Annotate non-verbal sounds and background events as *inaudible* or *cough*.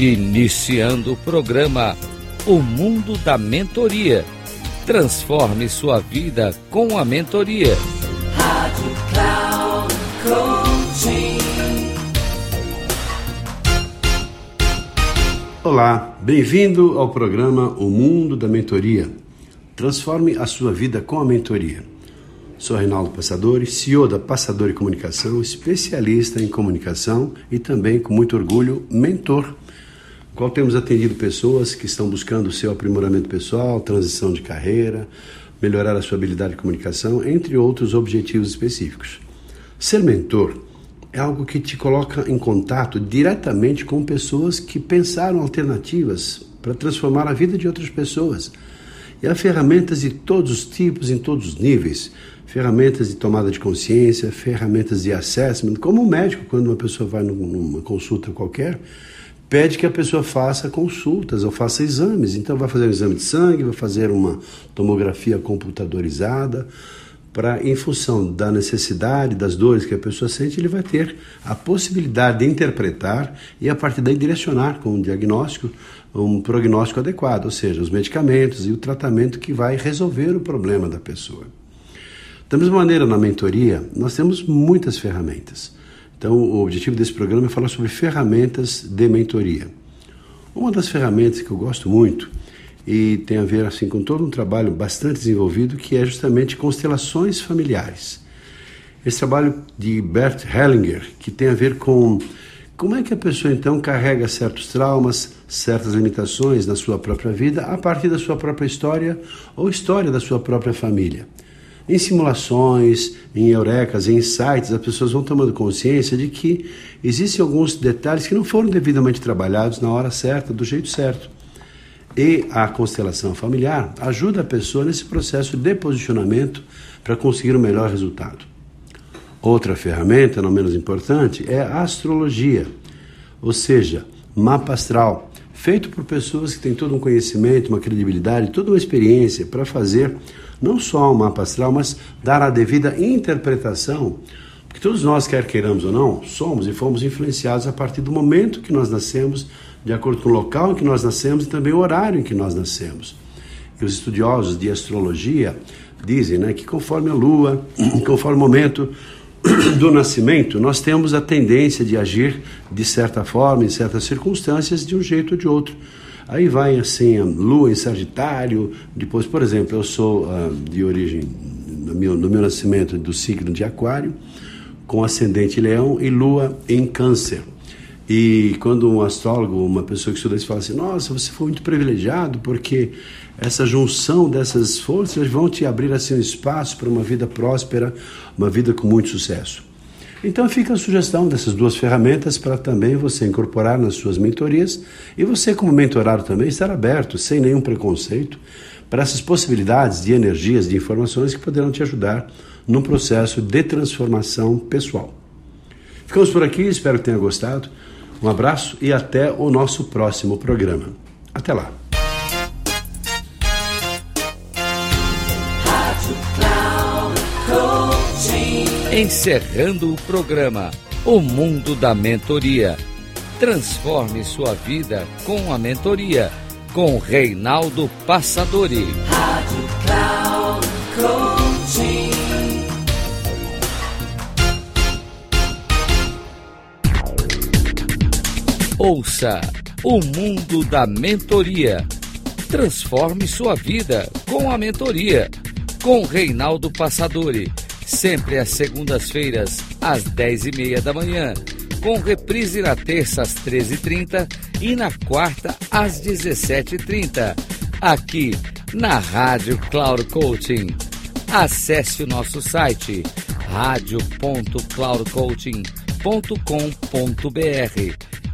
Iniciando o programa O Mundo da Mentoria. Transforme sua vida com a mentoria. Rádio Cloud Coaching. Olá, bem-vindo ao programa O Mundo da Mentoria. Transforme a sua vida com a mentoria. Sou Reinaldo Passadori, CEO da Passadori Comunicação, especialista em comunicação e também, com muito orgulho, mentor qual temos atendido pessoas que estão buscando o seu aprimoramento pessoal, transição de carreira, melhorar a sua habilidade de comunicação, entre outros objetivos específicos. Ser mentor é algo que te coloca em contato diretamente com pessoas que pensaram alternativas para transformar a vida de outras pessoas. E há ferramentas de todos os tipos, em todos os níveis. Ferramentas de tomada de consciência, ferramentas de assessment, como um médico, quando uma pessoa vai numa consulta qualquer, pede que a pessoa faça consultas ou faça exames. Então, vai fazer um exame de sangue, vai fazer uma tomografia computadorizada, para, em função da necessidade, das dores que a pessoa sente, ele vai ter a possibilidade de interpretar e, a partir daí, direcionar com um diagnóstico, um prognóstico adequado, ou seja, os medicamentos e o tratamento que vai resolver o problema da pessoa. Da mesma maneira, na mentoria, nós temos muitas ferramentas. Então, o objetivo desse programa é falar sobre ferramentas de mentoria. Uma das ferramentas que eu gosto muito e tem a ver assim com todo um trabalho bastante desenvolvido que é justamente constelações familiares. Esse trabalho de Bert Hellinger, que tem a ver com como é que a pessoa então carrega certos traumas, certas limitações na sua própria vida a partir da sua própria história ou história da sua própria família. Em simulações, em eurecas, em insights, as pessoas vão tomando consciência de que existem alguns detalhes que não foram devidamente trabalhados na hora certa, do jeito certo. E a constelação familiar ajuda a pessoa nesse processo de posicionamento para conseguir o melhor resultado. Outra ferramenta, não menos importante, é a astrologia, ou seja, mapa astral, feito por pessoas que têm todo um conhecimento, uma credibilidade, toda uma experiência para fazer não só um mapa astral, mas dar a devida interpretação. Porque todos nós, quer queiramos ou não, somos e fomos influenciados a partir do momento que nós nascemos, de acordo com o local em que nós nascemos e também o horário em que nós nascemos. E os estudiosos de astrologia dizem né, que conforme a lua, *clears throat* conforme o momento *coughs* do nascimento, nós temos a tendência de agir de certa forma, em certas circunstâncias, de um jeito ou de outro. Aí vai assim, a lua em Sagitário, depois, por exemplo, eu sou uh, de origem, no meu, no meu nascimento, do signo de Aquário, com ascendente leão e lua em Câncer. E quando um astrólogo, uma pessoa que estuda isso, fala assim: Nossa, você foi muito privilegiado porque essa junção dessas forças vão te abrir assim um espaço para uma vida próspera, uma vida com muito sucesso. Então fica a sugestão dessas duas ferramentas para também você incorporar nas suas mentorias e você como mentorado também estar aberto, sem nenhum preconceito, para essas possibilidades de energias, de informações que poderão te ajudar num processo de transformação pessoal. Ficamos por aqui, espero que tenha gostado. Um abraço e até o nosso próximo programa. Até lá. Encerrando o programa O Mundo da Mentoria. Transforme sua vida com a mentoria com Reinaldo Passadori. Rádio Cloud Coaching. Ouça o Mundo da Mentoria. Transforme sua vida com a mentoria. Com Reinaldo Passadori. Sempre às segundas-feiras, às 10h30 da manhã, com reprise na terça às 13h30 e na quarta às 17h30, aqui na Rádio Cloud Coaching. Acesse o nosso site radio.cloudcoaching.com.br